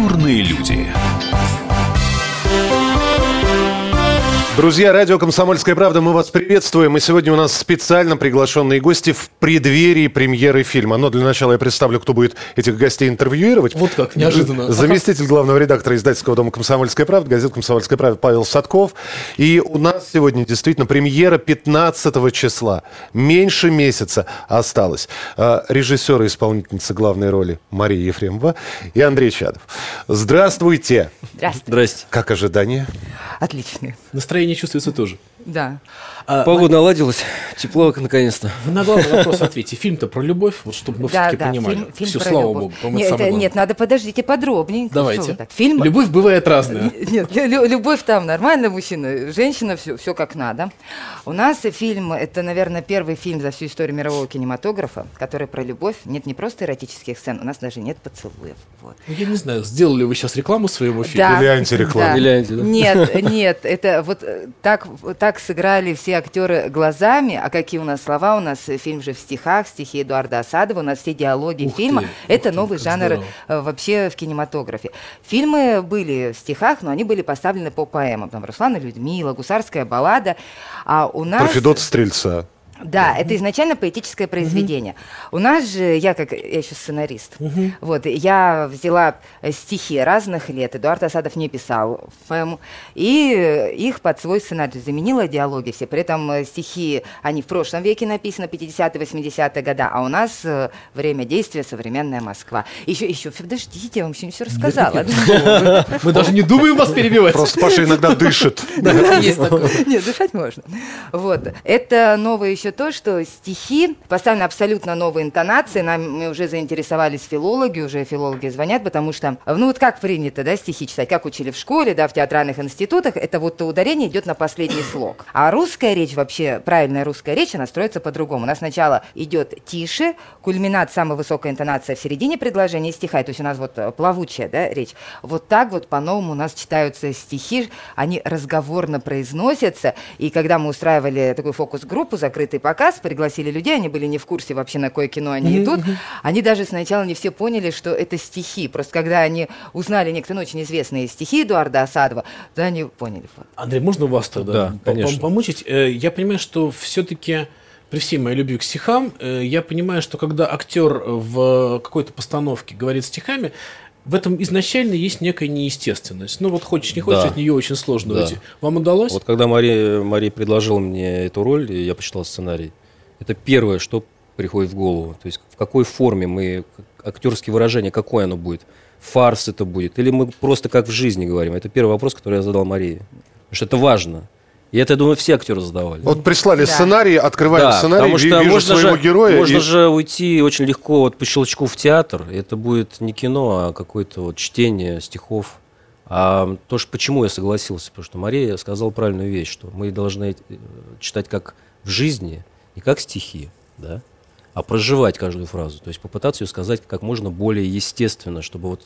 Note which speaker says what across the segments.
Speaker 1: Культурные люди.
Speaker 2: Друзья, радио «Комсомольская правда», мы вас приветствуем. И сегодня у нас специально приглашенные гости в преддверии премьеры фильма. Но для начала я представлю, кто будет этих гостей интервьюировать.
Speaker 3: Вот как, неожиданно.
Speaker 2: Заместитель главного редактора издательского дома «Комсомольская правда», газет «Комсомольская правда» Павел Садков. И у нас сегодня действительно премьера 15 числа. Меньше месяца осталось. А, Режиссер и исполнительница главной роли Мария Ефремова и Андрей Чадов. Здравствуйте.
Speaker 4: Здравствуйте.
Speaker 3: Здрасте.
Speaker 2: Как ожидания?
Speaker 4: Отличные.
Speaker 3: Настроение чувствуется тоже.
Speaker 4: Да.
Speaker 3: А,
Speaker 5: Погода наладилась, тепло наконец-то.
Speaker 3: Вы на главный вопрос ответьте. Фильм-то про любовь, вот чтобы мы
Speaker 4: да,
Speaker 3: все-таки
Speaker 4: да,
Speaker 3: понимали.
Speaker 4: фильм, фильм
Speaker 3: Все,
Speaker 4: про
Speaker 3: слава
Speaker 4: любовь.
Speaker 3: богу. по-моему,
Speaker 4: Нет,
Speaker 3: это
Speaker 4: нет, надо подождите подробненько.
Speaker 3: Давайте.
Speaker 4: Так? Фильм...
Speaker 3: Любовь бывает разная.
Speaker 4: Нет, лю- любовь там нормально, мужчина, женщина, все, все как надо. У нас фильм, это, наверное, первый фильм за всю историю мирового кинематографа, который про любовь. Нет не просто эротических сцен, у нас даже нет поцелуев. Вот.
Speaker 3: Ну, Я не знаю, сделали вы сейчас рекламу своему фильму?
Speaker 4: Да.
Speaker 2: Или антирекламу.
Speaker 4: Да.
Speaker 5: Или анти, да?
Speaker 4: Нет, нет, это вот э, так, так сыграли все актеры глазами, а какие у нас слова, у нас э, фильм же в стихах, стихи Эдуарда Асадова, у нас все диалоги
Speaker 3: Ух
Speaker 4: фильма,
Speaker 3: ты,
Speaker 4: это
Speaker 3: ты,
Speaker 4: новый
Speaker 3: как
Speaker 4: жанр
Speaker 3: здорово.
Speaker 4: э, вообще в кинематографе. Фильмы были в стихах, но они были поставлены по поэмам, там Руслан и Людмила, Гусарская баллада, а у нас...
Speaker 2: Про Федота Стрельца.
Speaker 4: Да, это изначально поэтическое произведение. У нас же, я как, я еще сценарист, вот, я взяла э, стихи разных лет, Эдуард Асадов не писал поэму, и э, их под свой сценарий заменила диалоги все. При этом э, стихи, они в прошлом веке написаны, 50-е, 80-е года, а у нас время действия современная Москва. Еще, еще, подождите, я вам еще не все рассказала.
Speaker 3: Мы даже не думаем вас перебивать.
Speaker 2: Просто Паша иногда дышит.
Speaker 4: Нет, дышать можно. Вот. Это новое еще то, что стихи поставлены абсолютно новые интонации. Нами уже заинтересовались филологи, уже филологи звонят, потому что, ну вот как принято, да, стихи читать, как учили в школе, да, в театральных институтах, это вот ударение идет на последний слог. А русская речь вообще, правильная русская речь, она строится по-другому. У нас сначала идет тише, кульминат, самая высокая интонация в середине предложения стиха, то есть у нас вот плавучая, да, речь. Вот так вот по-новому у нас читаются стихи, они разговорно произносятся, и когда мы устраивали такую фокус-группу, закрытый показ, пригласили людей, они были не в курсе вообще, на какое кино они идут, они даже сначала не все поняли, что это стихи, просто когда они узнали некоторые ну, очень известные стихи Эдуарда Асадова, то они поняли.
Speaker 3: Андрей, можно вас тогда
Speaker 5: Да, конечно.
Speaker 3: пом- помучить? Э, Я понимаю, что все-таки при всей моей любви к стихам, э, я понимаю, что когда актер в какой-то постановке говорит стихами, в этом изначально есть некая неестественность. Ну вот хочешь, не хочешь,
Speaker 5: Да.
Speaker 3: от нее очень сложно
Speaker 5: Да.
Speaker 3: уйти. Вам удалось?
Speaker 5: Вот когда Мария, Мария предложила мне эту роль, я почитал сценарий, это первое, что приходит в голову. То есть в какой форме мы, актерские выражения, какое оно будет? Фарс это будет? Или мы просто как в жизни говорим? Это первый вопрос, который я задал Марии. Потому что это важно. И это, я думаю, все актеры задавали.
Speaker 2: Вот прислали
Speaker 4: Да.
Speaker 2: сценарий, открываем
Speaker 5: Да,
Speaker 2: сценарий,
Speaker 5: потому что
Speaker 2: вижу
Speaker 5: можно
Speaker 2: своего
Speaker 5: же,
Speaker 2: героя.
Speaker 5: можно
Speaker 2: и-
Speaker 5: же уйти очень легко вот по щелчку в театр. Это будет не кино, а какое-то вот чтение стихов. А то, что, почему я согласился, потому что Мария сказала правильную вещь, что мы должны э, читать как в жизни, не как стихи, да, а проживать каждую фразу. То есть попытаться ее сказать как можно более естественно, чтобы вот,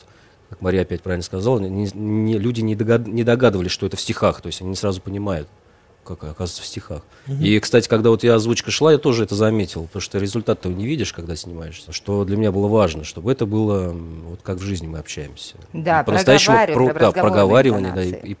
Speaker 5: как Мария опять правильно сказала, не- не- люди не, догад- не догадывались, что это в стихах, то есть они не сразу понимают как оказывается в стихах. И, кстати, когда вот я озвучка шла, я тоже это заметил, потому что результат ты не видишь, когда снимаешься. Что для меня было важно, чтобы это было вот как в жизни мы общаемся.
Speaker 4: Да,
Speaker 5: И по-настоящему про- да, проговаривание, да, и, и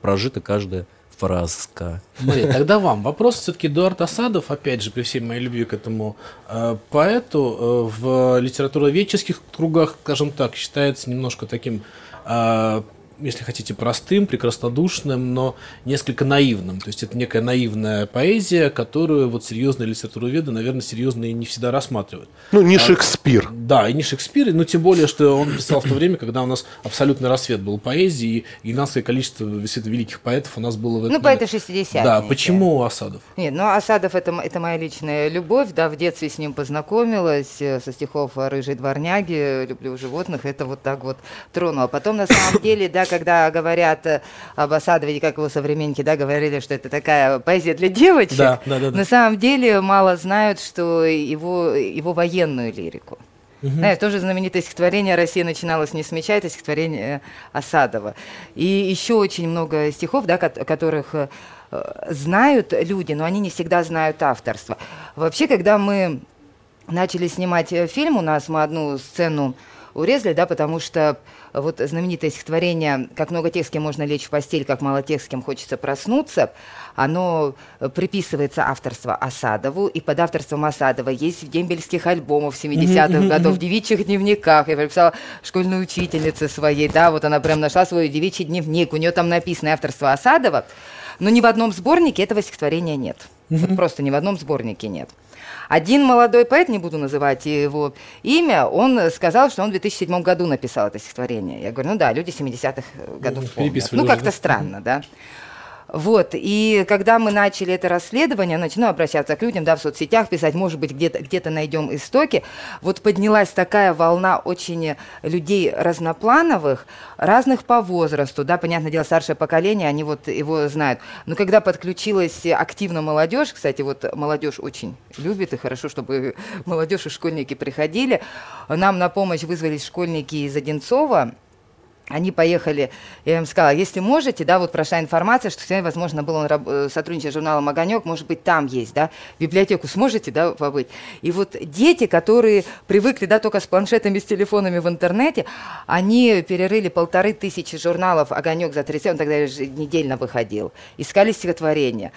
Speaker 5: прожита каждая фразка.
Speaker 3: Мария, тогда вам вопрос. Все-таки Эдуард Асадов, опять же, при всей моей любви к этому э, поэту, э, в литературоведческих кругах, скажем так, считается немножко таким, э, если хотите, простым, прекраснодушным, но несколько наивным. То есть это некая наивная поэзия, которую вот серьезные литературоведы, наверное, серьезно и не всегда рассматривают.
Speaker 2: Ну, не Шекспир.
Speaker 3: Да, и не Шекспир, но тем более, что он писал в то время, когда у нас абсолютный рассвет был поэзии, и гигантское количество великих поэтов у нас было в этом
Speaker 4: Ну, поэты 60-е.
Speaker 3: Да, почему Асадов?
Speaker 4: Нет, ну Асадов это, это моя личная любовь, да, в детстве с ним познакомилась, э, со стихов о рыжей дворняге, люблю животных, это вот так вот тронуло. Потом, на самом деле, да, когда говорят э, об Асадове, как его современники, да, говорили, что это такая поэзия для девочек,
Speaker 3: Да, да, да, да.
Speaker 4: на самом деле мало знают, что его, его военную лирику. Знаешь, тоже знаменитое стихотворение «Россия начиналась не с меча», это стихотворение э, Осадова. И еще очень много стихов, да, кот- которых э, э, знают люди, но они не всегда знают авторство. Вообще, когда мы начали снимать э, фильм, у нас мы одну сцену урезали, да, потому что вот знаменитое стихотворение «Как много тех, с кем можно лечь в постель, как мало тех, с кем хочется проснуться», оно приписывается авторство Осадову, и под авторством Осадова есть в дембельских альбомах 70-х годов, в девичьих дневниках. Я написала школьной учительнице своей, да, вот она прям нашла свой девичий дневник, у нее там написано авторство Осадова, но ни в одном сборнике этого стихотворения нет. Вот просто ни в одном сборнике нет. Один молодой поэт, не буду называть его имя, он сказал, что он в 2007 году написал это стихотворение. Я говорю, ну да, люди 70-х годов ну, помнят. Ну, как-то странно, да. Вот, и когда мы начали это расследование, начну обращаться к людям, да, в соцсетях писать, может быть, где-то где найдем истоки, вот поднялась такая волна очень людей разноплановых, разных по возрасту, да, понятное дело, старшее поколение, они вот его знают. Но когда подключилась активно молодежь, кстати, вот молодежь очень любит, и хорошо, чтобы молодежь и школьники приходили, нам на помощь вызвались школьники из Одинцова, они поехали, я им сказала, если можете, да, вот прошла информация, что сегодня, возможно, был он э, сотрудничает с журналом «Огонек», может быть, там есть, да, библиотеку сможете, да, побыть. И вот дети, которые привыкли, да, только с планшетами, с телефонами в интернете, они перерыли полторы тысячи журналов «Огонек» за 30, он тогда недельно выходил, искали стихотворения.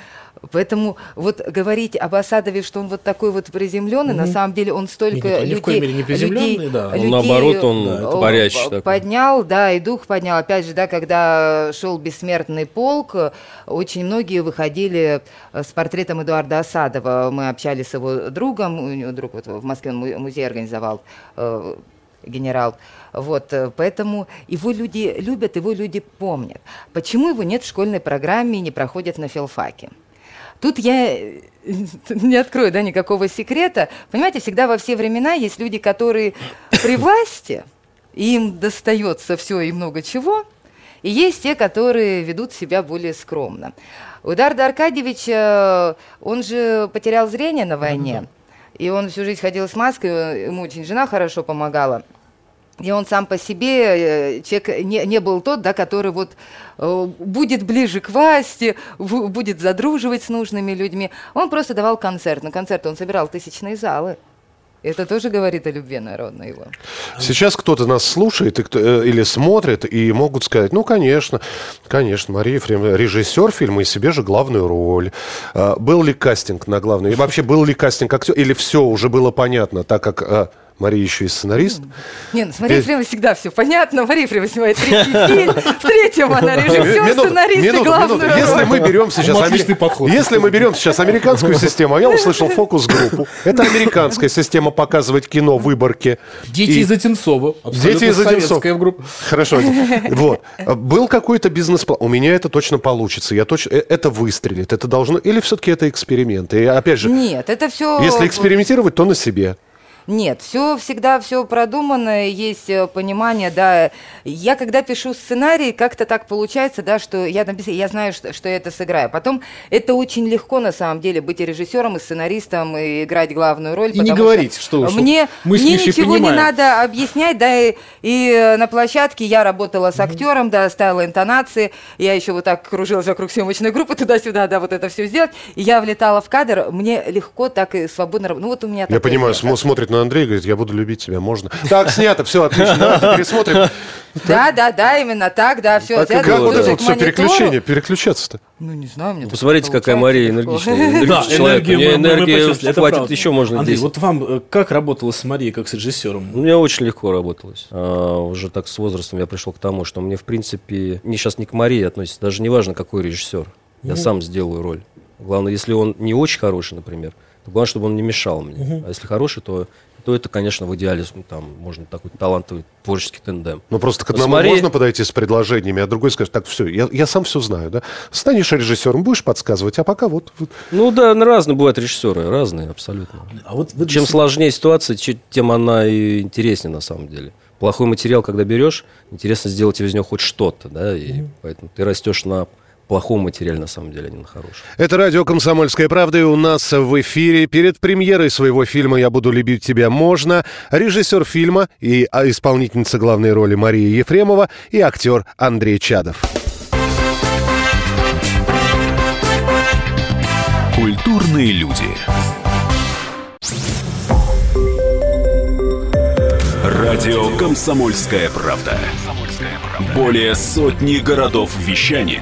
Speaker 4: Поэтому вот говорить об Асадове, что он вот такой вот приземленный, mm-hmm. на самом деле он столько Нет,
Speaker 3: он
Speaker 4: людей,
Speaker 3: не людей, да.
Speaker 5: людей, наоборот, он да, парящий
Speaker 4: поднял, такой. да, и дух поднял. Опять же, да, когда шел бессмертный полк, очень многие выходили с портретом Эдуарда Асадова. Мы общались с его другом, у него друг вот в Москве он музей организовал э, генерал. Вот, э, поэтому его люди любят, его люди помнят. Почему его нет в школьной программе и не проходят на филфаке? Тут я э, не открою да, никакого секрета. Понимаете, всегда во все времена есть люди, которые при власти, им достается все и много чего, и есть те, которые ведут себя более скромно. У Дарда Аркадьевича, он же потерял зрение на войне, и он всю жизнь ходил с маской, ему очень жена хорошо помогала – и он сам по себе, э, человек не, не был тот, да, который вот э, будет ближе к власти, будет задруживать с нужными людьми. Он просто давал концерт. На концерт он собирал тысячные залы. Это тоже говорит о любви народной его.
Speaker 2: Сейчас кто-то нас слушает и кто, э, или смотрит, и могут сказать, ну, конечно, конечно, Мария Ефремова, режиссер фильма, и себе же главную роль. А, был ли кастинг на главную? И вообще, был ли кастинг актер? Или все уже было понятно, так как а, Мария еще и сценарист.
Speaker 4: Не, ну с Марией Ефремовой всегда все понятно. Мария Ефремова снимает третий фильм, в третьем она режиссер, сценарист и главную
Speaker 2: Если мы берем сейчас... подход. Если мы берем сейчас американскую систему, а я услышал фокус-группу. Это американская система показывать кино, выборки.
Speaker 3: Дети из Одинцова.
Speaker 2: Дети из Одинцова. Хорошо. Вот. Был какой-то бизнес-план. У меня это точно получится. Я точно... Э, это выстрелит. Это должно... Или все-таки это эксперимент? И опять же...
Speaker 4: Нет, это все...
Speaker 2: Если экспериментировать, то на себе.
Speaker 4: Нет, все всегда все продумано, есть э, понимание, да. Я когда пишу сценарий, как-то так получается, да, что я написала, я знаю, что, что я это сыграю. Потом это очень легко на самом деле быть и режиссером, и сценаристом, и играть главную роль.
Speaker 3: И не говорить, что,
Speaker 4: что мне, мы мне ничего понимаем. не надо объяснять, да, и, и на площадке я работала с актером, mm-hmm. да, ставила интонации, я еще вот так кружилась вокруг съемочной группы туда-сюда, да, вот это все сделать, и я влетала в кадр, мне легко так и свободно, ну вот у меня.
Speaker 2: Я понимаю, смотрит на Андрей говорит, я буду любить тебя, можно. Так, снято, все, отлично, давайте пересмотрим.
Speaker 4: Да, да, да, именно так, да, все.
Speaker 2: Как вот это вот все переключение, переключаться-то?
Speaker 4: Ну, не знаю, мне
Speaker 5: Посмотрите, какая Мария энергичная. Да, энергия, энергия хватит, еще можно
Speaker 3: Андрей, вот вам э, как работалось с Марией, как с режиссером?
Speaker 5: У меня очень легко работалось. А, уже так с возрастом я пришел к тому, что мне, в принципе, не сейчас не к Марии относится, даже не важно, какой режиссер. Я сам сделаю роль. Главное, если он не очень хороший, например, главное, чтобы он не мешал мне. А если хороший, то то это, конечно, в идеале там можно такой талантливый творческий тендем.
Speaker 2: Ну просто к одному Смотри... можно подойти с предложениями, а другой скажет, так, все, я, я сам все знаю, да? Станешь режиссером, будешь подсказывать, а пока вот...
Speaker 5: Ну да, разные бывают режиссеры, разные абсолютно. А вот вы... Чем сложнее ситуация, тем она и интереснее на самом деле. Плохой материал, когда берешь, интересно сделать из него хоть что-то, да, и mm-hmm. поэтому ты растешь на плохом материале, на самом деле, а не на хорошем.
Speaker 2: Это радио «Комсомольская правда», и у нас в эфире перед премьерой своего фильма «Я буду любить тебя» можно режиссер фильма и а, исполнительница главной роли Мария Ефремова и актер Андрей Чадов.
Speaker 1: Культурные люди. Радио «Комсомольская правда». Более сотни городов вещания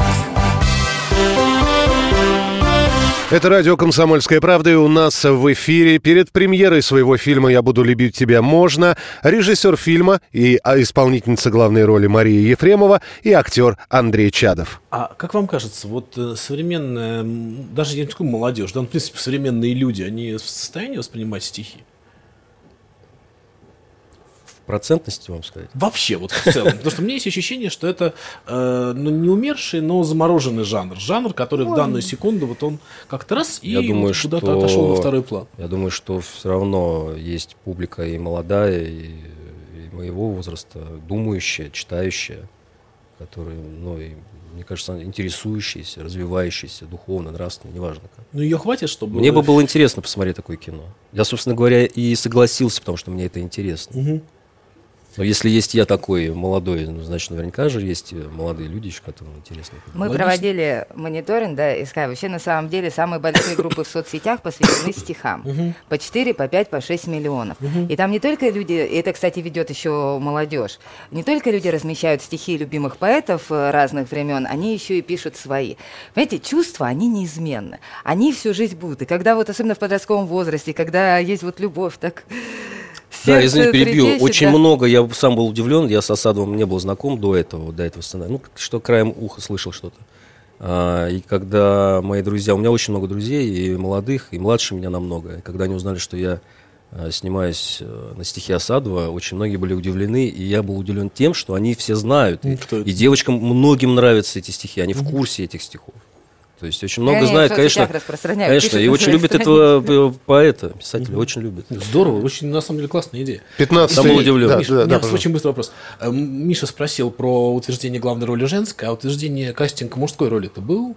Speaker 2: Это радио «Комсомольская правда», и у нас в эфире перед премьерой своего фильма «Я буду любить тебя» можно режиссер фильма и а, исполнительница главной роли Мария Ефремова и актер Андрей Чадов.
Speaker 3: А как вам кажется, вот э, современная, даже я не скажу молодежь, да, ну, в принципе, современные люди, они в состоянии воспринимать стихи?
Speaker 5: Процентности вам сказать?
Speaker 3: Вообще, вот в целом. Потому что у меня есть ощущение, что это э, ну, не умерший, но замороженный жанр. Жанр, который Ой. в данную секунду вот он как-то раз и
Speaker 5: я думаю,
Speaker 3: вот куда-то отошел на второй план.
Speaker 5: Я думаю, что все равно есть публика и молодая, и, и моего возраста, думающая, читающая, которые, ну, и, мне кажется, интересующиеся, развивающиеся, духовно, нравственно, неважно как.
Speaker 3: Ну, ее хватит, чтобы...
Speaker 5: Мне бы было интересно посмотреть такое кино. Я, собственно говоря, и согласился, потому что мне это интересно. Угу. Но если есть я такой молодой, ну, значит, наверняка же есть молодые люди, которым интересно.
Speaker 4: Мы Логично. проводили мониторинг, да, искали. Вообще, на самом деле, самые большие группы в соцсетях посвящены стихам. По 4, по 5, по 6 миллионов. И там не только люди, это, кстати, ведет еще молодежь, не только люди размещают стихи любимых поэтов э, разных времен, они еще и пишут свои. Понимаете, чувства, они неизменны. Они всю жизнь будут. И когда вот, особенно в подростковом возрасте, когда есть вот любовь, так
Speaker 5: да, извини, перебью. Трепещет, Очень да. много, я сам был удивлен, я с Асадовым не был знаком до этого, до этого сценария. Ну, что краем уха слышал что-то. А, и когда мои друзья, у меня очень много друзей, и молодых, и младше меня намного. И когда они узнали, что я а, снимаюсь э, на стихи Асадова, очень многие были удивлены, и я был удивлен тем, что они все знают. И, и девочкам многим нравятся эти стихи, они в курсе этих стихов. То есть очень много знают, конечно, конечно, и очень любят этого поэта, писателя, очень любят.
Speaker 3: Здорово, очень, на самом деле, классная идея.
Speaker 2: 15
Speaker 5: Сам был удивлен. Да,
Speaker 3: Миша, да, да, очень быстрый вопрос. Э, Миша спросил про утверждение главной роли женской, а утверждение кастинга мужской роли это был?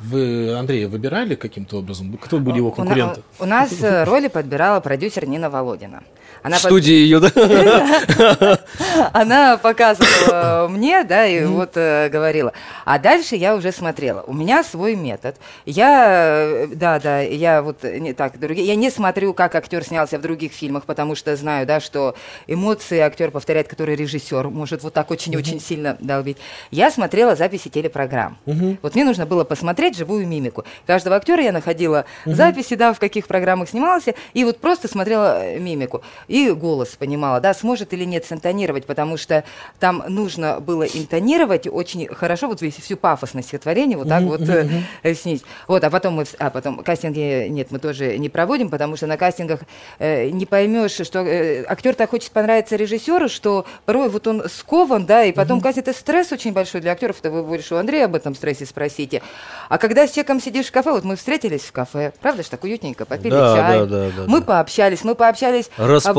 Speaker 3: Вы Андрея выбирали каким-то образом? Кто были его конкуренты?
Speaker 4: У, у нас э, роли подбирала продюсер Нина Володина.
Speaker 5: Она в студии ее, да?
Speaker 4: Она показывала мне, да, и вот э, говорила. А дальше я уже смотрела. У меня свой метод. Я, э, да, да, я вот не так, другие, я не смотрю, как актер снялся в других фильмах, потому что знаю, да, что эмоции актер повторяет, который режиссер может вот так очень-очень сильно долбить. Я смотрела записи телепрограмм. Вот мне нужно было посмотреть живую мимику. Каждого актера я находила записи, да, в каких программах снимался, и вот просто смотрела э, мимику и голос понимала, да, сможет или нет синтонировать, потому что там нужно было интонировать очень хорошо, вот весь, всю пафосность стихотворения вот так вот э, снизить. Вот, а потом мы, а потом кастинги нет, мы тоже не проводим, потому что на кастингах э, не поймешь, что э, актер так хочет понравиться режиссеру, что порой вот он скован, да, и потом кастинг это стресс очень большой для актеров, это вы больше у Андрея об этом стрессе спросите. А когда с человеком сидишь в кафе, вот мы встретились в кафе, правда же так уютненько, попили да, чай, да, да, да, мы да. пообщались, мы пообщались.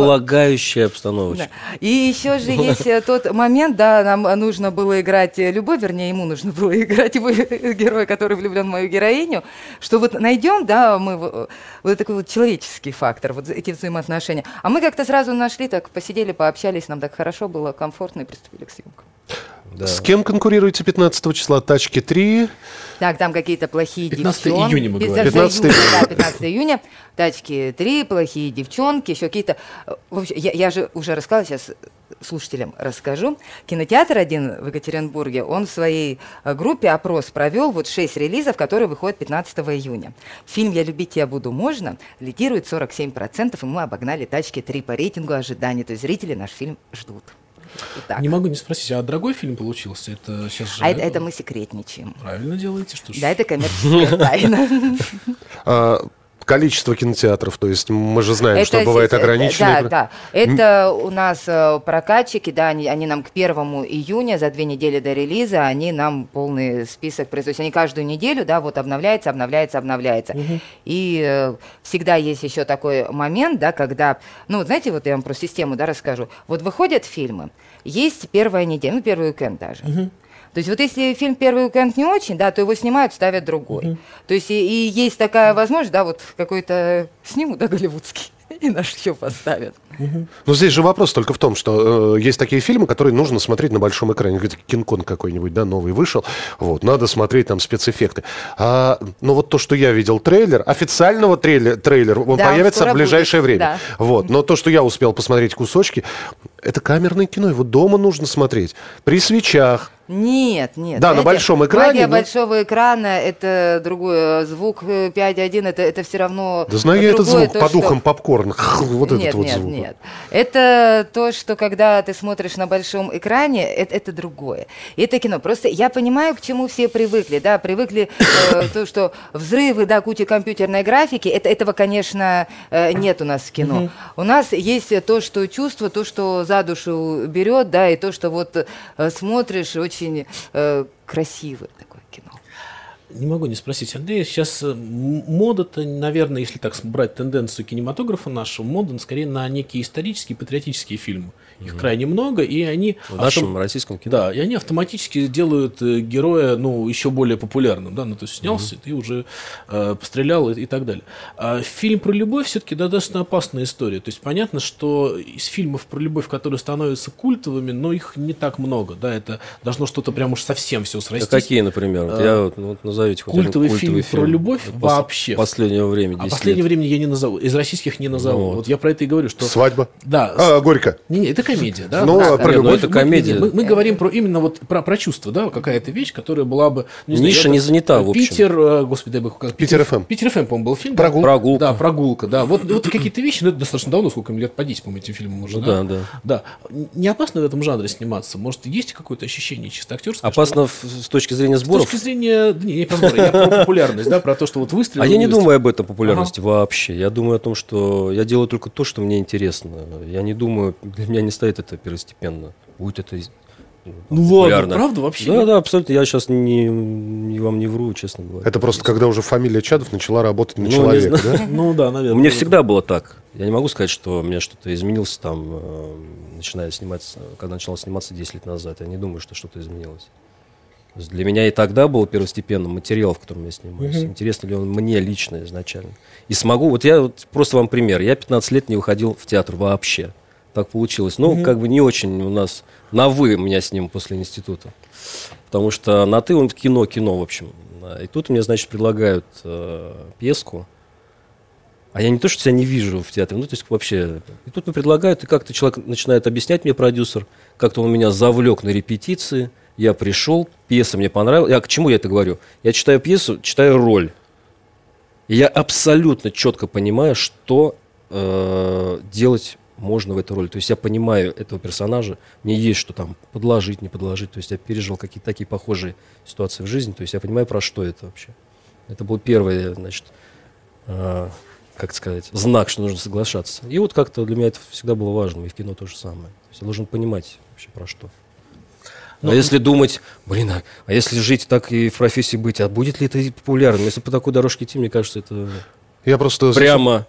Speaker 5: Располагающая обстановочка.
Speaker 4: Да. И еще же есть э, тот момент, да, нам нужно было играть любовь, вернее, ему нужно было играть его героя, который влюблен в мою героиню, что вот найдем, да, мы вот такой вот человеческий фактор, вот эти взаимоотношения. А мы как-то сразу нашли, так посидели, пообщались, нам так хорошо было, комфортно и приступили к съемкам.
Speaker 2: Да. С кем конкурируете 15 числа? Тачки 3?
Speaker 4: Так, там какие-то плохие
Speaker 3: 15
Speaker 4: девчонки.
Speaker 3: июня мы говорим.
Speaker 2: 15
Speaker 4: июня, да, 15 июня. Тачки 3, плохие девчонки, еще какие-то... В общем, я, я же уже рассказала, сейчас слушателям расскажу. Кинотеатр один в Екатеринбурге, он в своей э, группе опрос провел, вот 6 релизов, которые выходят 15 июня. Фильм «Я любить тебя буду» можно, лидирует 47%, и мы обогнали «Тачки 3» по рейтингу ожиданий, то есть зрители наш фильм ждут.
Speaker 3: Итак. Не могу не спросить, а дорогой фильм получился? Это сейчас же...
Speaker 4: А это, это мы секретничаем.
Speaker 3: Правильно делаете, что ж.
Speaker 4: Да, это коммерческая тайна.
Speaker 2: Количество кинотеатров, то есть мы же знаем,
Speaker 4: Это
Speaker 2: что бывает
Speaker 4: си- э,
Speaker 2: ограниченное.
Speaker 4: Да, да. Это у нас э, прокатчики, да, они, они нам к первому июня, за две недели до релиза, они нам полный список производят. Они каждую неделю, да, вот обновляется, обновляется, обновляется. И э, всегда есть еще такой момент, да, когда, ну, вот знаете, вот я вам про систему, да, расскажу. Вот выходят фильмы, есть первая неделя, ну, первый уикенд даже. То есть вот если фильм первый уикенд не очень, да, то его снимают, ставят другой. То есть и, и есть такая возможность, да, вот какой-то снимут, да, голливудский, и наш еще поставят.
Speaker 2: Но здесь же вопрос только в том, что э, есть такие фильмы, которые нужно смотреть на большом экране. Кинг-Конг какой-нибудь, да, новый вышел. Вот, надо смотреть там спецэффекты. А, ну вот то, что я видел трейлер, официального трейлера, трейлер, он
Speaker 4: Да, он
Speaker 2: появится
Speaker 4: скоро
Speaker 2: в ближайшее
Speaker 4: будет,
Speaker 2: время.
Speaker 4: да.
Speaker 2: Вот, но то, что я успел посмотреть кусочки, это камерное кино, его дома нужно смотреть. При свечах.
Speaker 4: Нет, нет.
Speaker 2: Да, на большом экране,
Speaker 4: Магия
Speaker 2: но-
Speaker 4: большого экрана это другое. Звук э, 5.1 это, это все равно.
Speaker 2: Да знаю я этот звук,
Speaker 4: то,
Speaker 2: по
Speaker 4: что-
Speaker 2: духам попкорн. Вот
Speaker 4: нет,
Speaker 2: этот вот
Speaker 4: нет,
Speaker 2: звук.
Speaker 4: нет. Это то, что когда ты смотришь на большом экране, это, это другое. Это кино. Просто я понимаю, к чему все привыкли. Да, привыкли э, то, что взрывы, да, куча компьютерной графики. Это, этого, конечно, э, нет у нас в кино. У нас есть то, что чувство, то, что за душу берет, да, и то, что вот э, смотришь очень э, красивое такое кино.
Speaker 3: Не могу не спросить, Андрей, сейчас э, мода-то, наверное, если так брать тенденцию кинематографа нашего, мода скорее на некие исторические, патриотические фильмы. Их крайне много, и они...
Speaker 5: В нашем
Speaker 3: автом-
Speaker 5: российском кино.
Speaker 3: Да, и они автоматически делают э, героя, ну, еще более популярным, да, ну, то есть снялся, ты уже э, пострелял и, и так далее. А фильм про любовь все-таки достаточно опасная история. То есть понятно, что из фильмов про любовь, которые становятся культовыми, но их не так много, да, это должно что-то прям уж совсем все
Speaker 5: А
Speaker 3: срастись.
Speaker 5: какие, например? Вот я вот, ну, вот назовите хоть один
Speaker 3: культовый
Speaker 5: культовый
Speaker 3: фильм про любовь
Speaker 5: пос-
Speaker 3: вообще.
Speaker 5: Последнего времени.
Speaker 3: А
Speaker 5: 10
Speaker 3: последнего
Speaker 5: лет.
Speaker 3: времени я не назову. Из российских не назову.
Speaker 5: Ну
Speaker 3: вот.
Speaker 5: вот.
Speaker 3: я про это и говорю, что...
Speaker 2: Свадьба.
Speaker 3: Да.
Speaker 2: А, Горько.
Speaker 3: Не, не, это комедия, да?
Speaker 2: Ну,
Speaker 3: Да,
Speaker 2: про
Speaker 3: да,
Speaker 2: любовь?
Speaker 3: мы-
Speaker 5: Это
Speaker 3: мы-
Speaker 5: комедия.
Speaker 3: Мы, мы говорим про именно вот про, про чувство, да, какая-то вещь, которая была бы. ну, знаю,
Speaker 5: Ниша не занята, в общем.
Speaker 3: Питер, э, господи, дай бог, как
Speaker 2: Питер FM.
Speaker 3: Питер ФМ, по-моему, был фильм.
Speaker 2: Прогулка.
Speaker 5: Прогулка.
Speaker 3: Да, прогулка, да. Вот, вот какие-то вещи, ну это достаточно давно, сколько им лет по 10, по-моему, этим фильмам уже.
Speaker 5: Ну да, да.
Speaker 3: Да. Не опасно в этом жанре сниматься? Может, есть какое-то ощущение чисто актерское?
Speaker 5: Опасно с точки зрения
Speaker 3: С
Speaker 5: сборов.
Speaker 3: точки зрения, да не, сборы, я про популярность, да, про то, что вот выстрел.
Speaker 5: А я не думаю об этом популярности вообще. Я думаю о том, что я делаю только то, что мне интересно. Я не думаю, для меня не стоит это первостепенно. Будет это из-
Speaker 3: Ну ладно,
Speaker 5: популярно.
Speaker 3: правда, вообще?
Speaker 5: Да, да, абсолютно. Я сейчас не, не вам не вру, честно говоря.
Speaker 2: Это просто когда уже фамилия Чадов начала работать на
Speaker 5: Ну,
Speaker 2: человека, да?
Speaker 3: Ну да, наверное.
Speaker 5: Меня всегда было так. Я не могу сказать, что у меня что-то изменилось там, э, начиная сниматься, когда начал сниматься 10 лет назад. Я не думаю, что что-то изменилось. Для меня и тогда был первостепенным материал, в котором я снимаюсь. Интересно ли он мне лично изначально. И смогу, вот я вот просто вам пример. Я 15 лет не выходил в театр вообще. Так получилось. Ну, как бы не очень у нас на «вы» меня с ним после института. Потому что на «ты» он кино, кино, в общем. И тут мне, значит, предлагают э, пьеску. А я не то, что себя не вижу в театре, ну, то есть вообще. И тут мне предлагают, и как-то человек начинает объяснять мне, продюсер, как-то он меня завлек на репетиции, я пришел, пьеса мне понравилась. Я к чему я это говорю? Я читаю пьесу, читаю роль. И я абсолютно четко понимаю, что э, делать можно в этой роли. То есть я понимаю этого персонажа, мне есть что там подложить, не подложить. То есть я пережил какие-то такие похожие ситуации в жизни. То есть я понимаю, про что это вообще. Это был первый, значит, э, как сказать, знак, что нужно соглашаться. И вот как-то для меня это всегда было важно, и в кино то же самое. То есть я должен понимать вообще про что. А если думать, блин, а, а если жить так и в профессии быть, а будет ли это популярным? Если по такой дорожке идти, мне кажется, это
Speaker 2: Я просто
Speaker 5: прямо...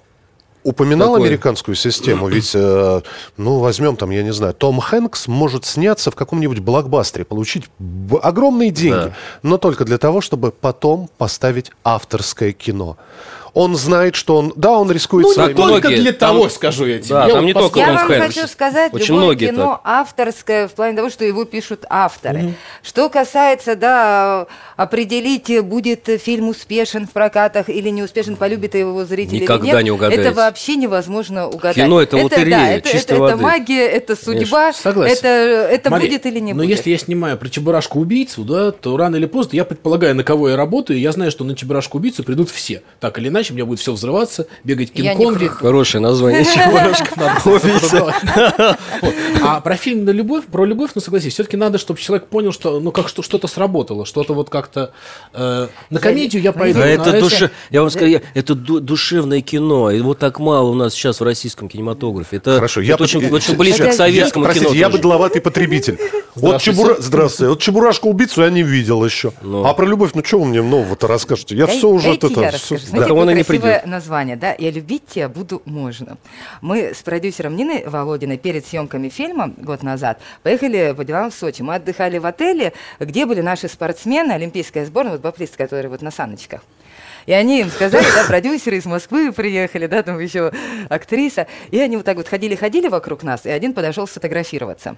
Speaker 2: упоминал
Speaker 5: Такое.
Speaker 2: американскую систему, ведь, э, ну, возьмем там, я не знаю, Том Хэнкс может сняться в каком-нибудь блокбастере, получить б- огромные деньги,
Speaker 5: Да.
Speaker 2: но только для того, чтобы потом поставить авторское кино. Он знает, что он... Да, он рискует
Speaker 3: Ну,
Speaker 2: своим...
Speaker 3: не только для
Speaker 5: Там-
Speaker 3: того, скажу я тебе.
Speaker 5: Да,
Speaker 3: Я
Speaker 5: там
Speaker 3: вот
Speaker 5: не только.
Speaker 4: Я вам
Speaker 5: Хэнкс.
Speaker 4: хочу сказать,
Speaker 5: Очень
Speaker 4: любое
Speaker 5: многие
Speaker 4: кино
Speaker 5: так.
Speaker 4: авторское в плане того, что его пишут авторы. Что касается, да, определить, будет фильм успешен в прокатах или не успешен, полюбит его зритель
Speaker 5: Никогда
Speaker 4: или нет,
Speaker 5: не угадаете.
Speaker 4: это вообще невозможно угадать.
Speaker 5: Кино — это лотерея
Speaker 4: да, это,
Speaker 5: чистой
Speaker 4: это, это
Speaker 5: воды.
Speaker 4: магия, это судьба,
Speaker 3: Согласен.
Speaker 4: это, это
Speaker 3: Мария,
Speaker 4: будет или не
Speaker 3: но
Speaker 4: будет.
Speaker 3: если я снимаю про Чебурашку-убийцу, да, то рано или поздно, я предполагаю, на кого я работаю, и я знаю, что на Чебурашку-убийцу придут все. Так или иначе, удачи, у меня будет все взрываться, бегать Кинг-Конги.
Speaker 5: Хорошее название. Чебурашка на.
Speaker 3: А про фильм на любовь, про любовь, ну согласись, все-таки надо, чтобы человек понял, что ну как что, что-то сработало, что-то вот как-то э, на комедию я пойду.
Speaker 5: Да это. Я вам скажу, это ду- душевное кино. И вот так мало у нас сейчас в российском кинематографе. Это,
Speaker 2: Хорошо, я
Speaker 5: очень,
Speaker 4: Это-
Speaker 5: к советскому
Speaker 2: Простите,
Speaker 5: кино.
Speaker 2: я быдловатый потребитель. Вот
Speaker 3: Здравствуйте.
Speaker 2: чебура... Здравствуйте. Вот Чебурашку-убийцу я не видел еще.
Speaker 5: Ну.
Speaker 2: А про любовь, ну что вы мне нового-то расскажете? Я
Speaker 4: Дай-
Speaker 2: все уже
Speaker 4: дайте
Speaker 2: это...
Speaker 5: Он не
Speaker 4: красивое
Speaker 5: придет.
Speaker 4: название, да? «Я любить тебя буду можно». Мы с продюсером Ниной Володиной перед съемками фильма год назад поехали по делам в Сочи. Мы отдыхали в отеле, где были наши спортсмены, олимпийская сборная, вот баплисты, которые вот на саночках. И они им сказали, да, продюсеры из Москвы приехали, да, там еще актриса. И они вот так вот ходили-ходили вокруг нас, и один подошел сфотографироваться.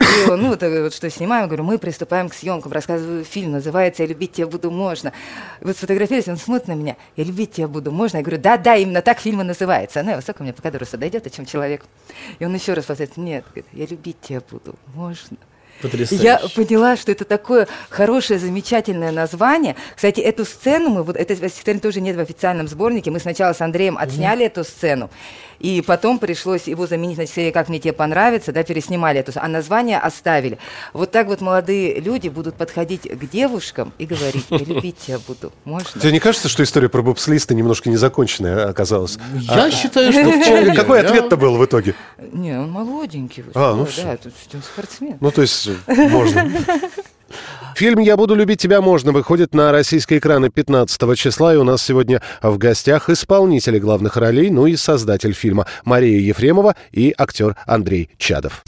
Speaker 4: И ну, вот, э, вот что снимаем, говорю, мы приступаем к съемкам, рассказываю фильм, называется «Я любить тебя буду можно». И вот сфотографировались, он смотрит на меня, «Я любить тебя буду можно». Я говорю, да-да, именно так фильм и называется. Она высоко мне пока дорос дойдет, о чем человек. И он еще раз повторяет, нет, говорит, «Я любить тебя буду можно».
Speaker 3: Потрясающе.
Speaker 4: Я поняла, что это такое хорошее, замечательное название. Кстати, эту сцену мы, вот это стихотворение тоже нет в официальном сборнике. Мы сначала с Андреем отсняли эту сцену, и потом пришлось его заменить на серии «Как мне тебе понравится», да, переснимали эту, а название оставили. Вот так вот молодые люди будут подходить к девушкам и говорить, я любить тебя буду, можно?
Speaker 2: Тебе не кажется, что история про бобслиста немножко незаконченная оказалась?
Speaker 3: Я считаю, что вполне.
Speaker 2: Какой ответ-то был в итоге?
Speaker 4: Не, он молоденький.
Speaker 2: А, ну
Speaker 4: да, тут он спортсмен.
Speaker 2: Ну, то есть, можно. Фильм «Я буду любить тебя» можно выходит на российские экраны 15 числа, и у нас сегодня в гостях исполнители главных ролей, ну и создатель фильма Мария Ефремова и актер Андрей Чадов.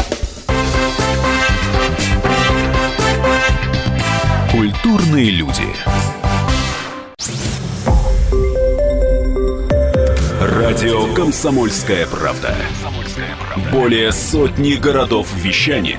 Speaker 1: Культурные люди. Радио «Комсомольская правда». Более сотни городов вещания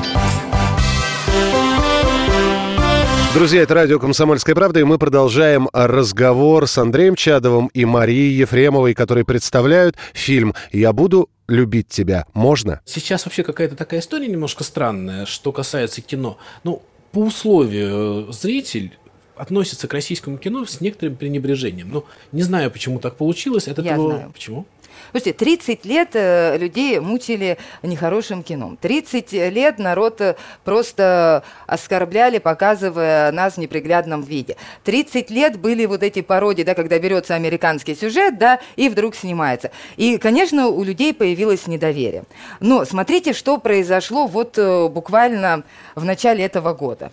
Speaker 2: Друзья, это радио «Комсомольская правда», и мы продолжаем разговор с Андреем Чадовым и Марией Ефремовой, которые представляют фильм «Я буду любить тебя». Можно?
Speaker 3: Сейчас вообще какая-то такая история немножко странная, что касается кино. Ну, по условию э, зритель относится к российскому кино с некоторым пренебрежением. Ну, не знаю, почему так получилось. Это
Speaker 4: Я
Speaker 3: того-
Speaker 4: знаю.
Speaker 3: Почему?
Speaker 4: Слушайте, 30 лет э, людей мучили нехорошим кино. 30 лет народ э, просто оскорбляли, показывая нас в неприглядном виде. 30 лет были вот эти пародии, да, когда берется американский сюжет, да, и вдруг снимается. И, конечно, у людей появилось недоверие. Но смотрите, что произошло вот э, буквально в начале этого года.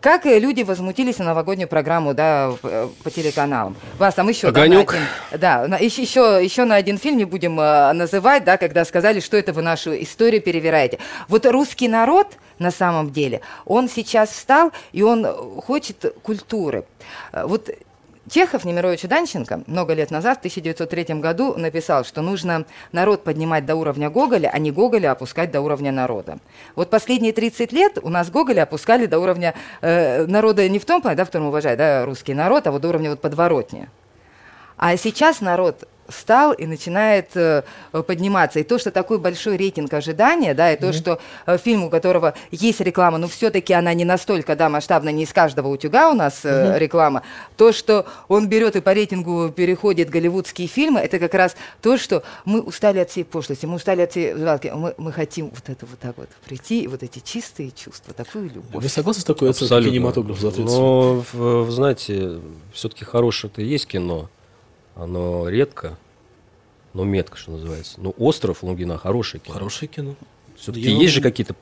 Speaker 4: Как э, люди возмутились на новогоднюю программу, да, э, по телеканалам. Вас там еще, да, на один- да, еще, еще, еще на один фильм не будем э, называть, да, когда сказали, что это вы нашу историю перевираете. Вот русский народ, на самом деле, он сейчас встал, и он хочет культуры. Вот Чехов Немирович Данченко много лет назад, в 1903 году, написал, что нужно народ поднимать до уровня Гоголя, а не Гоголя опускать до уровня народа. Вот последние 30 лет у нас Гоголя опускали до уровня э, народа не в том плане, да, в котором уважает да, русский народ, а вот до уровня вот подворотни. А сейчас народ встал и начинает э, подниматься. И то, что такой большой рейтинг ожидания, да, и то, что э, фильм, у которого есть реклама, но все-таки она не настолько, да, масштабна, не из каждого утюга у нас э, реклама, то, что он берет и по рейтингу переходит голливудские фильмы, это как раз то, что мы устали от всей пошлости, мы устали от всей мы, мы хотим вот это вот так вот прийти, и вот эти чистые чувства, такую любовь.
Speaker 3: Вы согласны с такой оценкой кинематографа за 30 лет?
Speaker 5: Но, знаете, все-таки хорошее-то есть кино. Оно редко, но метко, что называется. Ну, «Остров» Лунгина хорошее кино.
Speaker 3: Хорошее кино.
Speaker 5: Все-таки
Speaker 3: Я-
Speaker 5: есть же какие-то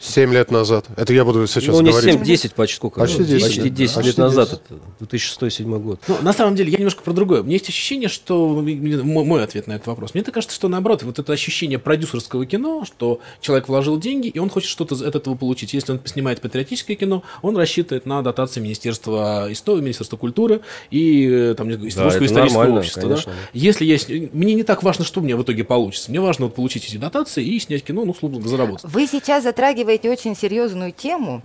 Speaker 2: Семь лет назад. Это я буду сейчас
Speaker 5: ну, не
Speaker 2: говорить.
Speaker 5: 7, 10 почти сколько?
Speaker 2: Почти 10.
Speaker 5: Почти 10
Speaker 2: Почти
Speaker 5: лет назад.
Speaker 2: 10.
Speaker 5: Это 2006-2007 год.
Speaker 3: Ну, на самом деле, я немножко про другое. У меня есть ощущение, что... Мой, мой ответ на этот вопрос. Мне так кажется, что наоборот, вот это ощущение продюсерского кино, что человек вложил деньги, и он хочет что-то от этого получить. Если он снимает патриотическое кино, он рассчитывает на дотации Министерства истории, Министерства культуры и э, там, Русского
Speaker 5: это
Speaker 3: исторического общества. да.
Speaker 5: конечно.
Speaker 3: Если я... сня- Мне не так важно, что у меня в итоге получится. Мне важно вот получить эти дотации и снять кино, ну, условно, заработать.
Speaker 4: Вы сейчас затрагиваете очень серьезную тему,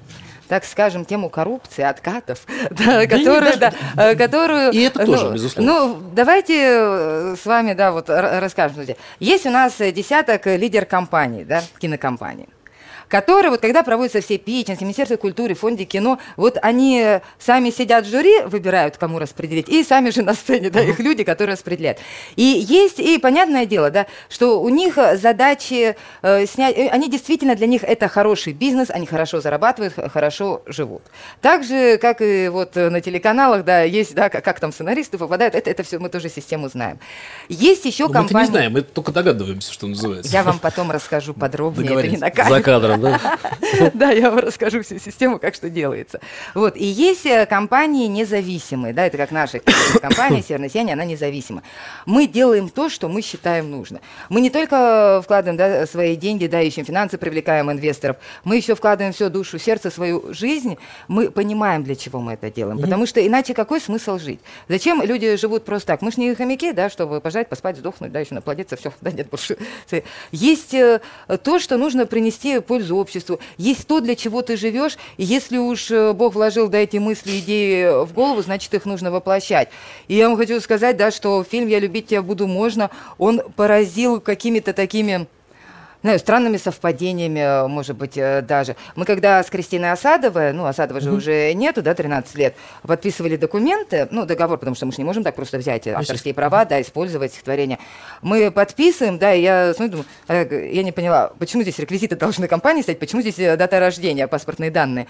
Speaker 4: так скажем, тему коррупции, откатов, да, которую,
Speaker 3: не
Speaker 4: да, э, которую...
Speaker 3: И это
Speaker 4: ну,
Speaker 3: тоже, безусловно.
Speaker 4: Ну, давайте э, с вами, да, вот расскажем. Есть у нас э, десяток э, лидер компаний, да, кинокомпаний которые, вот когда проводятся все питчинги, Министерство культуры, фонде кино, вот они э, сами сидят в жюри, выбирают, кому распределить, и сами же на сцене, да, их люди, которые распределяют. И есть, и понятное дело, да, что у них э, задачи э, снять, э, они действительно для них это хороший бизнес, они хорошо зарабатывают, хорошо живут. Так же, как и вот на телеканалах, да, есть, да, как, как там сценаристы попадают, это, это все мы тоже систему знаем. Есть еще
Speaker 3: Но мы это
Speaker 4: компании...
Speaker 3: не знаем, мы только догадываемся, что называется.
Speaker 4: Я вам потом расскажу подробнее, это не на камеру.
Speaker 5: За кадром, да?
Speaker 4: Да, я вам расскажу всю систему, как что делается. Вот, и есть э, компании независимые, да, это как наша компания «Северное сияние», она независима. Мы делаем то, что мы считаем нужно. Мы не только вкладываем да, свои деньги, да, ищем финансы, привлекаем инвесторов, мы еще вкладываем все душу, сердце, свою жизнь, мы понимаем, для чего мы это делаем, потому что иначе какой смысл жить? Зачем люди живут просто так? Мы же не хомяки, да, чтобы пожать, поспать, сдохнуть, да, еще наплодиться, все, да, нет больше. Есть э, то, что нужно принести пользу обществу, есть то, для чего ты живешь, и если уж э, Бог вложил да, эти мысли, идеи в голову, значит, их нужно воплощать. И я вам хочу сказать, да, что фильм «Я любить тебя буду» можно, он поразил какими-то такими знаю, странными совпадениями, э, может быть, э, даже. Мы когда с Кристиной Осадовой, ну, Осадова же уже нету, да, 13 лет, подписывали документы, ну, договор, потому что мы же не можем так просто взять э, авторские права, да, использовать стихотворение. Мы подписываем, да, и я смотрю, думаю, я не поняла, почему здесь реквизиты должны компании стоять, почему здесь дата рождения, паспортные данные.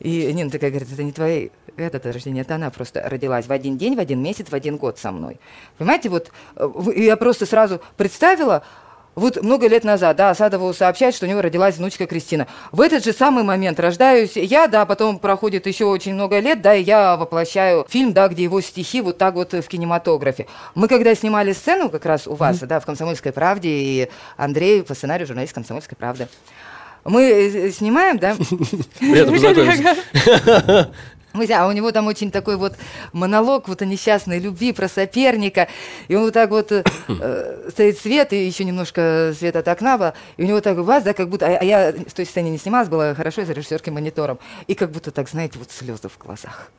Speaker 4: И Нина такая говорит, это не твои это дата рождения, это она просто родилась в один день, в один месяц, в один год со мной. Понимаете, вот я просто сразу представила, вот много лет назад, да, Асадову сообщает, что у него родилась внучка Кристина. В этот же самый момент рождаюсь я, да, потом проходит еще очень много лет, да, и я воплощаю фильм, да, где его стихи вот так вот в кинематографе. Мы когда снимали сцену как раз у вас, да, в «Комсомольской правде», и Андрей по сценарию журналист «Комсомольской правды», мы э, снимаем, да,
Speaker 5: Приятно познакомиться.
Speaker 4: А у него там очень такой вот монолог вот о несчастной любви про соперника. И он вот так вот э, э, стоит свет, и еще немножко свет от окна было, и у него так вас, да, как будто... А, а я в той сцене не снималась, была хорошо за режиссерским монитором. И как будто так, знаете, вот слезы в глазах.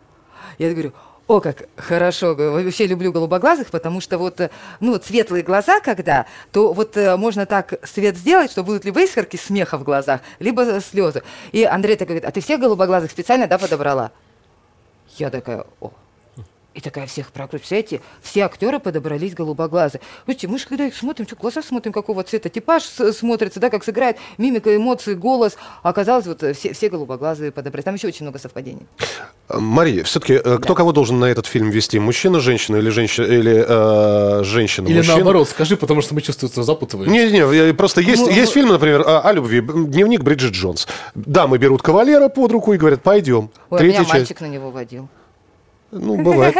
Speaker 4: Я говорю, о, как хорошо, вообще люблю голубоглазых, потому что вот, э, ну, вот светлые глаза, когда, то вот э, можно так свет сделать, что будут либо искорки смеха в глазах, либо слезы. И Андрей такой говорит, а ты всех голубоглазых специально, да, подобрала? Я такая, о. И такая всех прокручиваю. Представляете, все актеры подобрались голубоглазые. Слушайте, мы же когда их смотрим, что глаза смотрим, какого цвета типаж с- смотрится, да, как сыграет мимика, эмоции, голос. А оказалось, вот э, все, все голубоглазые подобрались. Там еще очень много совпадений.
Speaker 2: Э, Мария, все-таки кто кого должен на этот фильм вести? Мужчина, женщина или женщина или э, женщина?
Speaker 3: Или
Speaker 2: мужчина?
Speaker 3: наоборот, скажи, потому что мы чувствуем, что запутываемся.
Speaker 2: Не-не, просто есть,
Speaker 4: Ну,
Speaker 2: есть
Speaker 4: ну-
Speaker 2: фильм, например, о, о любви, дневник Бриджит Джонс. Дамы берут кавалера под руку и говорят, пойдем.
Speaker 4: Ой, а
Speaker 2: Третья
Speaker 4: меня
Speaker 2: часть.
Speaker 4: мальчик на него водил.
Speaker 2: Ну, бывает.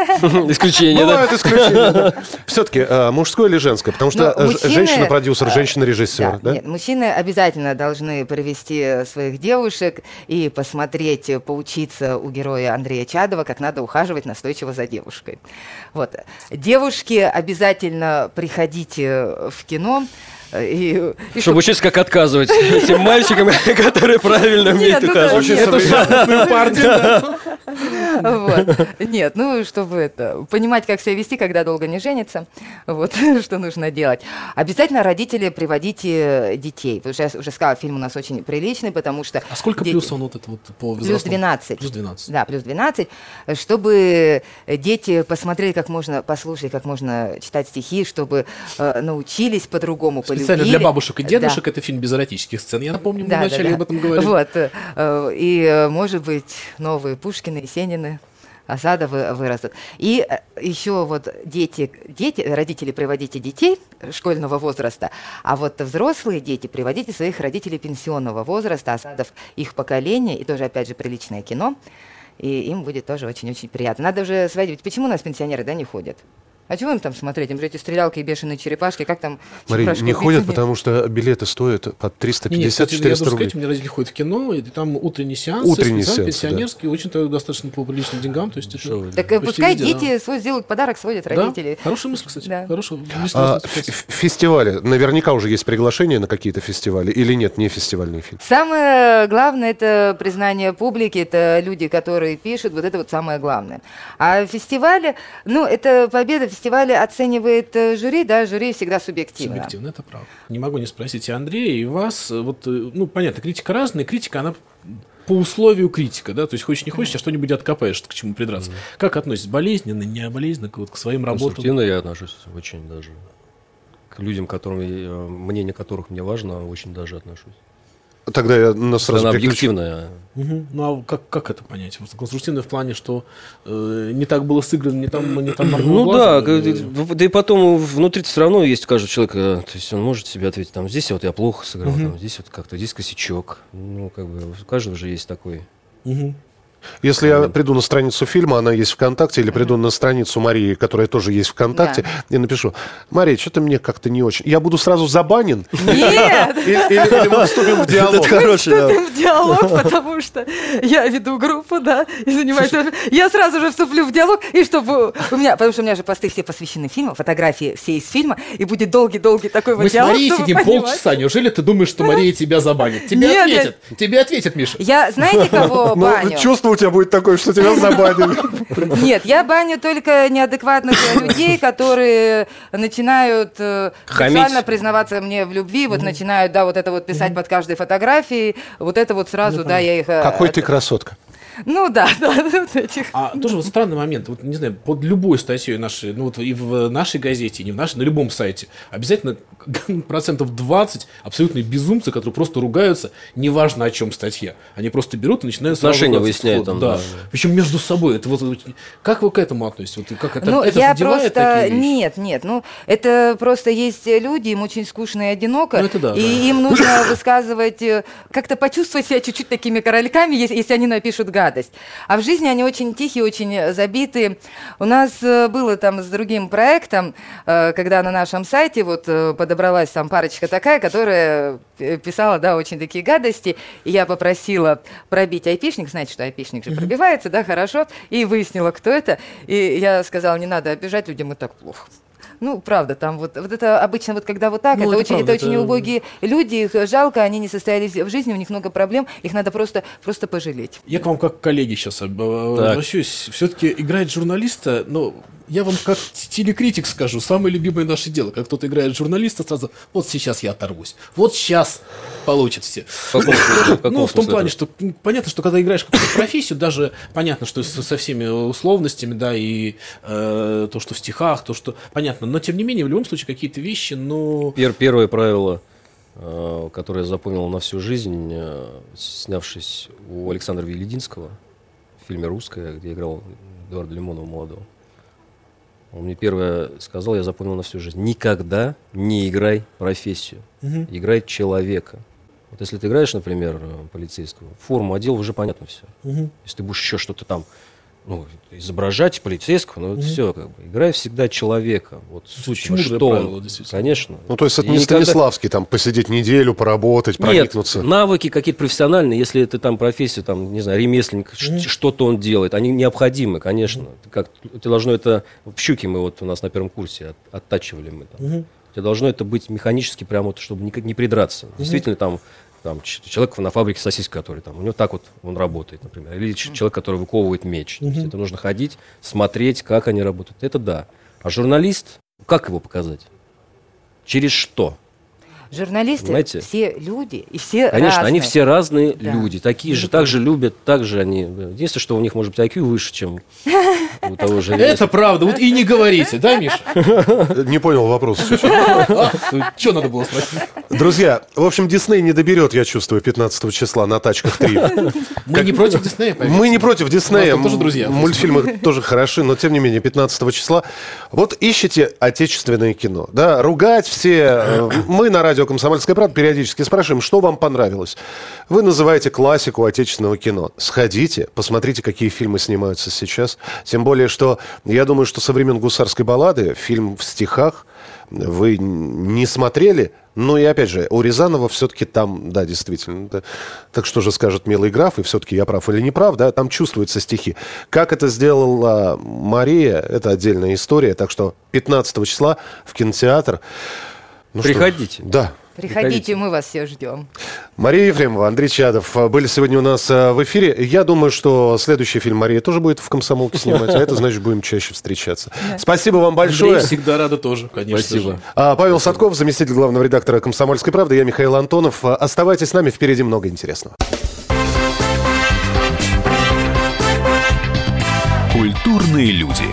Speaker 5: Исключение, да?
Speaker 2: Бывают исключения. Все-таки мужское или женское? Потому что
Speaker 4: Но
Speaker 2: э, женщина-продюсер,
Speaker 4: э,
Speaker 2: женщина-режиссер, да?
Speaker 4: Нет, мужчины обязательно должны привести своих девушек и посмотреть, э, поучиться у героя Андрея Чадова, как надо ухаживать настойчиво за девушкой. Вот. Девушки, обязательно приходите в кино. Э, И, и
Speaker 5: Чтобы учиться, как отказывать этим мальчикам, которые правильно умеют
Speaker 4: ну да,
Speaker 5: ухаживать.
Speaker 4: нет,
Speaker 2: Это
Speaker 3: Шахматную партию, да.
Speaker 4: Вот. Нет, ну, чтобы это, понимать, как себя вести, когда долго не женится, вот, что нужно делать. Обязательно родители приводите детей, потому что я уже сказала, фильм у нас очень приличный, потому что...
Speaker 3: А сколько плюс он вот это вот по
Speaker 4: Плюс
Speaker 3: возрасту?
Speaker 4: 12.
Speaker 3: Плюс 12.
Speaker 4: Да, плюс 12, чтобы дети посмотрели, как можно послушали, как можно читать стихи, чтобы э, научились по-другому,
Speaker 3: Специально для бабушек и
Speaker 4: Да.
Speaker 3: дедушек это фильм без эротических сцен. Я напомню, мы
Speaker 4: Да, да,
Speaker 3: вначале
Speaker 4: да.
Speaker 3: об этом говорили.
Speaker 4: Вот. э, И, э, может быть, новые Пушкины, Есенины осада вы- вырастут. И э, еще вот дети, дети, родители приводите детей школьного возраста, а вот взрослые дети приводите своих родителей пенсионного возраста, осадов их поколения, и тоже, опять же, приличное кино, и им будет тоже очень-очень приятно. Надо уже сводить. Почему у нас пенсионеры, да, не ходят? А чего им там смотреть? Им же эти стрелялки и бешеные черепашки, как там... Черепашку
Speaker 2: не ходят, потому что билеты стоят под
Speaker 3: Не, не, кстати, я
Speaker 2: 350-400
Speaker 3: должен
Speaker 2: рублей.
Speaker 3: сказать, у меня родители ходят в кино, и там утренний сеанс,
Speaker 2: Утренний сеанс, да.
Speaker 3: пенсионерский, очень то достаточно по приличным деньгам. То есть это
Speaker 4: Так э, пускай
Speaker 3: везде, да.
Speaker 4: дети свой сделают подарок, сводят
Speaker 3: Да,
Speaker 4: родители.
Speaker 3: хорошая мысль, кстати.
Speaker 4: Да.
Speaker 3: Хорошая. Не
Speaker 2: А, фестивали. Наверняка уже есть приглашения на какие-то фестивали. Или нет, не фестивальные фильмы.
Speaker 4: Самое главное это признание публики, это люди, которые пишут, вот это вот самое главное. А фестивали, ну, это победа фестиваля оценивает э, жюри, да, жюри всегда субъективно.
Speaker 3: Субъективно, это правда. Не могу не спросить и Андрея, и вас. Вот, э, ну, понятно, критика разная. Критика, она по условию критика, да, то есть хочешь не хочешь, а что-нибудь откопаешь, к чему придраться. Как относитесь, болезненно, не болезненно, к, вот, к своим работам?
Speaker 5: Конструктивно я отношусь очень даже. К людям, которым, э, мнение которых мне важно, очень даже отношусь.
Speaker 2: Тогда я нас сразу
Speaker 5: Она
Speaker 2: переключу.
Speaker 5: объективная.
Speaker 3: Мгм. Ну, а как, как это понять? Вот конструктивно в плане, что э, не так было сыграно, не там, не там
Speaker 5: Ну да,
Speaker 3: глазом,
Speaker 5: г-
Speaker 3: э,
Speaker 5: г- да и потом внутри все равно есть у каждого человека, то есть он может себе ответить, там, здесь вот я плохо сыграл, там, здесь вот как-то, здесь косячок. Ну, как бы, у каждого же есть такой.
Speaker 3: мгм.
Speaker 2: Если я приду на страницу фильма, она есть ВКонтакте, или приду на страницу Марии, которая тоже есть ВКонтакте, и напишу, Мария, что-то мне как-то не очень. Я буду сразу забанен?
Speaker 4: Нет!
Speaker 2: Или, мы вступим в диалог?
Speaker 5: хороший, да.
Speaker 4: Вступим в диалог, потому что я веду группу, да, и занимаюсь... Я сразу же вступлю в диалог, и чтобы у меня... Потому что у меня же посты все посвящены фильму, фотографии все из фильма, и будет долгий-долгий такой вот
Speaker 3: Мы с
Speaker 4: диалог,
Speaker 3: Марией сидим полчаса. Неужели ты думаешь, что Мария тебя забанит? Тебе
Speaker 4: Нет,
Speaker 3: ответят. Тебе ответят, Миша.
Speaker 4: Я, знаете, кого
Speaker 2: Ну,
Speaker 4: баню?
Speaker 2: чувство у тебя будет такое, что тебя забанили.
Speaker 4: Нет, я баню только неадекватных людей, которые начинают э, сексуально признаваться мне в любви, вот начинают, да, вот это вот писать под каждой фотографией, вот это вот сразу, да, я их... э,
Speaker 2: Какой ты красотка.
Speaker 4: Ну да, да, вот этих.
Speaker 3: А тоже вот странный момент, вот не знаю, под любой статьей нашей, ну вот и в нашей газете, и не в нашей, на любом сайте, обязательно процентов 20 абсолютные безумцы, которые просто ругаются, неважно о чем статья. Они просто берут и начинают сразу
Speaker 5: Отношения выясняют там,
Speaker 3: Да.
Speaker 5: да.
Speaker 3: Причем между собой. Это вот, как вы к этому относитесь? Вот, и как это,
Speaker 4: Ну,
Speaker 3: это
Speaker 4: я
Speaker 3: задевает
Speaker 4: просто...
Speaker 3: такие вещи?
Speaker 4: Нет, нет, ну, это просто есть люди, им очень скучно и одиноко,
Speaker 3: Ну, это да,
Speaker 4: и
Speaker 3: да.
Speaker 4: им нужно высказывать, э, как-то почувствовать себя чуть-чуть такими корольками, если, если они напишут гадость. А в жизни они очень тихие, очень э, забитые. У нас э, было там с другим проектом, э, когда на нашем сайте вот подобралась там парочка такая, которая писала, да, очень такие гадости, и я попросила пробить айпишник, знаете, что айпишник же пробивается, да, хорошо, и выяснила, кто это, и я сказала, не надо обижать, людям и так плохо. Ну, правда, там вот, вот это обычно вот когда вот так,
Speaker 3: Ну,
Speaker 4: это,
Speaker 3: это
Speaker 4: очень,
Speaker 3: правда,
Speaker 4: это очень
Speaker 3: это-
Speaker 4: убогие люди, их жалко, они не состоялись в жизни, у них много проблем, их надо просто, просто пожалеть.
Speaker 3: Я к вам как к коллеге сейчас обращусь. Все-таки играть журналиста, ну, я вам как телекритик скажу, самое любимое наше дело. Как кто-то играет журналиста, сразу, вот сейчас я оторвусь. Вот сейчас получат все. Ну, в том плане, что понятно, что когда играешь какую-то профессию, даже понятно, что со, со всеми условностями, да, и э, то, что в стихах, то, что понятно, но тем не менее, в любом случае, какие-то вещи, ну,
Speaker 5: Пер- первое правило, э, которое я запомнил на всю жизнь, э, снявшись у Александра Велединского в фильме «Русская», где играл Эдуарда Лимонова молодого. Он мне первое сказал, я запомнил на всю жизнь. Никогда не играй профессию. Играй человека. Вот если ты играешь, например, э, полицейского, форму одел, уже понятно все. Если ты будешь еще что-то там ну, изображать полицейского, ну, это все как бы. Играй всегда человека. Вот суть,
Speaker 3: мудрое
Speaker 5: что
Speaker 3: правило.
Speaker 5: Конечно.
Speaker 2: Ну, то есть это
Speaker 5: И
Speaker 2: не
Speaker 5: никогда-
Speaker 2: Станиславский, там, посидеть неделю, поработать,
Speaker 5: Нет,
Speaker 2: проникнуться.
Speaker 5: навыки какие-то профессиональные, если это там профессия, там, не знаю, ремесленник, ш- что-то он делает, они необходимы, конечно. Ты Как, ты должно это, в щуке мы вот у нас на первом курсе от- оттачивали мы там. У тебя должно это быть механически прямо, вот, чтобы не, не придраться. Действительно, там, там человек на фабрике сосиски, который там, у него так вот он работает, например. Или человек, который выковывает меч. То есть это нужно ходить, смотреть, как они работают. Это да. А журналист, как его показать? Через что?
Speaker 4: Журналисты
Speaker 5: Понимаете?
Speaker 4: все люди, и все
Speaker 5: Конечно, они
Speaker 4: разные.
Speaker 5: все разные
Speaker 4: Да.
Speaker 5: люди, такие же, так же любят, так же они. Единственное, что у них может быть IQ выше, чем у того же.
Speaker 3: Это правда, вот и не говорите, да, Миша?
Speaker 2: Не понял вопрос.
Speaker 3: Что надо было спросить?
Speaker 2: Друзья, в общем, Дисней не доберет, я чувствую, 15 числа на тачках 3.
Speaker 3: Мы не против Диснея.
Speaker 2: Мы не против Диснея.
Speaker 3: Тоже друзья.
Speaker 2: Мультфильмы тоже хороши, но тем не менее 15 числа. Вот ищите отечественное кино. Да, ругать все. э, Мы на радио «Комсомольская правда» периодически спрашиваем, что вам понравилось. Вы называете классику отечественного кино. Сходите, посмотрите, какие фильмы снимаются сейчас. Тем более, что я думаю, что со времен «Гусарской баллады» фильм в стихах вы не смотрели, ну и опять же, у Рязанова все-таки там, да, действительно. да. Так что же скажет милый граф, и все-таки я прав или не прав, да, там чувствуются стихи. Как это сделала Мария, это отдельная история. Так что 15 числа в кинотеатр. Ну что ж,
Speaker 4: Приходите. мы вас все ждем.
Speaker 2: Мария Ефремова, Андрей Чадов э, были сегодня у нас э, в эфире. Я думаю, что следующий фильм Мария тоже будет в «Комсомолке» снимать, а это значит, будем чаще встречаться. Спасибо вам большое.
Speaker 3: Андрей всегда рада тоже, конечно
Speaker 5: Спасибо.
Speaker 3: же.
Speaker 2: А, Павел Садков, заместитель главного редактора «Комсомольской правды», я Михаил Антонов. А, Оставайтесь с нами, впереди много интересного.
Speaker 1: Культурные люди.